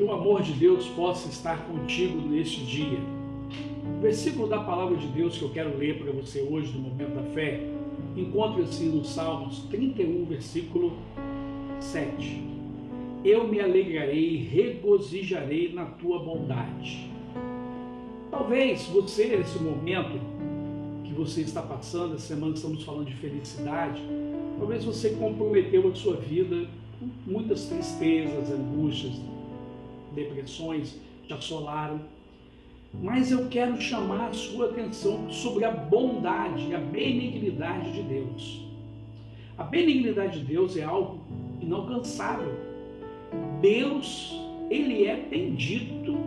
Que o amor de Deus possa estar contigo neste dia. O versículo da palavra de Deus que eu quero ler para você hoje, no momento da fé, encontra-se no Salmos 31, versículo 7. Eu me alegrarei e regozijarei na tua bondade. Talvez você, nesse momento que você está passando, essa semana estamos falando de felicidade, talvez você comprometeu a sua vida com muitas tristezas, angústias, depressões te assolaram. Mas eu quero chamar a sua atenção sobre a bondade, a benignidade de Deus. A benignidade de Deus é algo inalcançável. Deus, ele é bendito.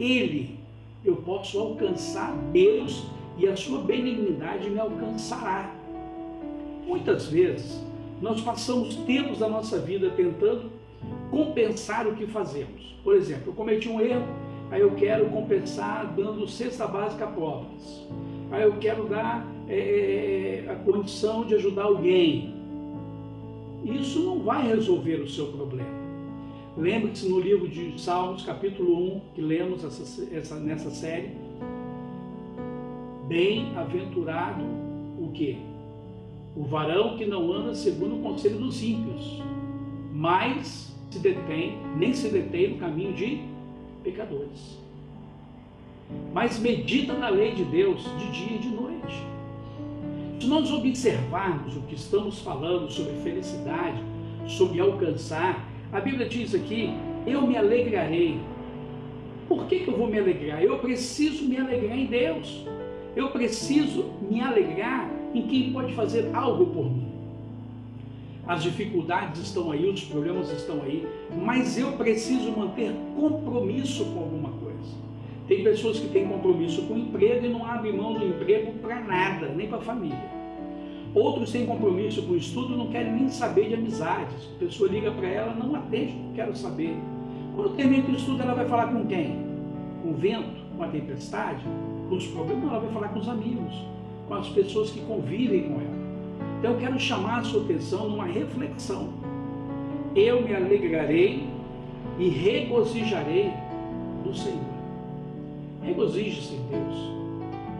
Ele, eu posso alcançar Deus e a sua benignidade me alcançará. Muitas vezes nós passamos tempos da nossa vida tentando compensar o que fazemos. Por exemplo, eu cometi um erro, aí eu quero compensar dando cesta básica a pobres. Aí eu quero dar é, a condição de ajudar alguém. Isso não vai resolver o seu problema. Lembre-se no livro de Salmos, capítulo 1, que lemos essa, essa, nessa série. Bem-aventurado o quê? O varão que não anda segundo o conselho dos ímpios, mas se detém, nem se detém no caminho de pecadores. Mas medita na lei de Deus de dia e de noite. Se nós observarmos o que estamos falando sobre felicidade, sobre alcançar, a Bíblia diz aqui: eu me alegrarei. Por que, que eu vou me alegrar? Eu preciso me alegrar em Deus. Eu preciso me alegrar em quem pode fazer algo por mim as dificuldades estão aí, os problemas estão aí, mas eu preciso manter compromisso com alguma coisa. Tem pessoas que têm compromisso com o emprego e não abrem mão do emprego para nada, nem para a família. Outros têm compromisso com o estudo e não querem nem saber de amizades. A pessoa liga para ela, não atende, quero saber. Quando termina o estudo, ela vai falar com quem? Com o vento, com a tempestade, com os problemas? Ela vai falar com os amigos, com as pessoas que convivem com ela. Então eu quero chamar a sua atenção numa reflexão. Eu me alegrarei e regozijarei do Senhor. Regozije-se em Deus.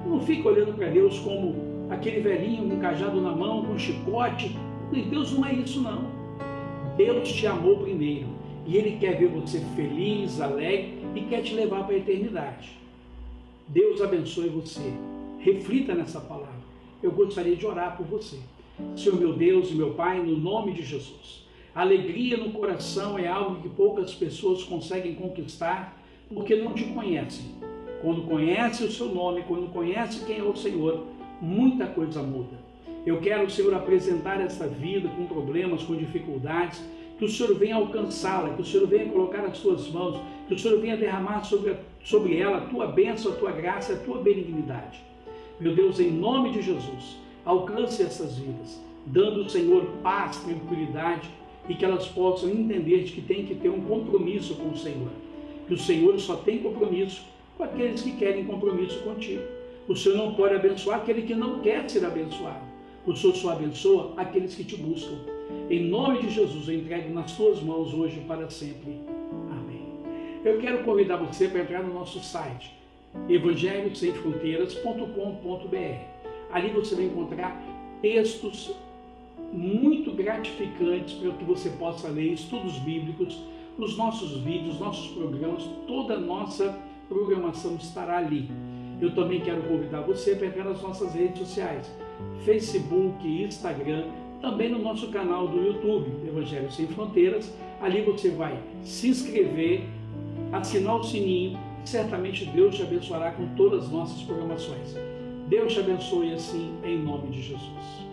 Não fique olhando para Deus como aquele velhinho com um cajado na mão, com um chicote. Deus não é isso não. Deus te amou primeiro e Ele quer ver você feliz, alegre e quer te levar para a eternidade. Deus abençoe você. Reflita nessa palavra. Eu gostaria de orar por você. Senhor meu Deus e meu Pai, no nome de Jesus. Alegria no coração é algo que poucas pessoas conseguem conquistar porque não te conhecem. Quando conhece o seu nome, quando conhece quem é o Senhor, muita coisa muda. Eu quero, Senhor, apresentar essa vida com problemas, com dificuldades, que o Senhor venha alcançá-la, que o Senhor venha colocar as suas mãos, que o Senhor venha derramar sobre, sobre ela a tua bênção, a tua graça, a tua benignidade. Meu Deus, em nome de Jesus, alcance essas vidas, dando ao Senhor paz, tranquilidade e que elas possam entender de que tem que ter um compromisso com o Senhor. Que o Senhor só tem compromisso com aqueles que querem compromisso contigo. O Senhor não pode abençoar aquele que não quer ser abençoado. O Senhor só abençoa aqueles que te buscam. Em nome de Jesus, eu entrego nas tuas mãos hoje para sempre. Amém. Eu quero convidar você para entrar no nosso site evangelhosemfronteiras.com.br Ali você vai encontrar textos muito gratificantes para que você possa ler, estudos bíblicos, os nossos vídeos, nossos programas, toda a nossa programação estará ali. Eu também quero convidar você para entrar nas nossas redes sociais, Facebook, Instagram, também no nosso canal do YouTube, Evangelho Sem Fronteiras. Ali você vai se inscrever, assinar o sininho, certamente Deus te abençoará com todas as nossas programações. Deus te abençoe assim, em nome de Jesus.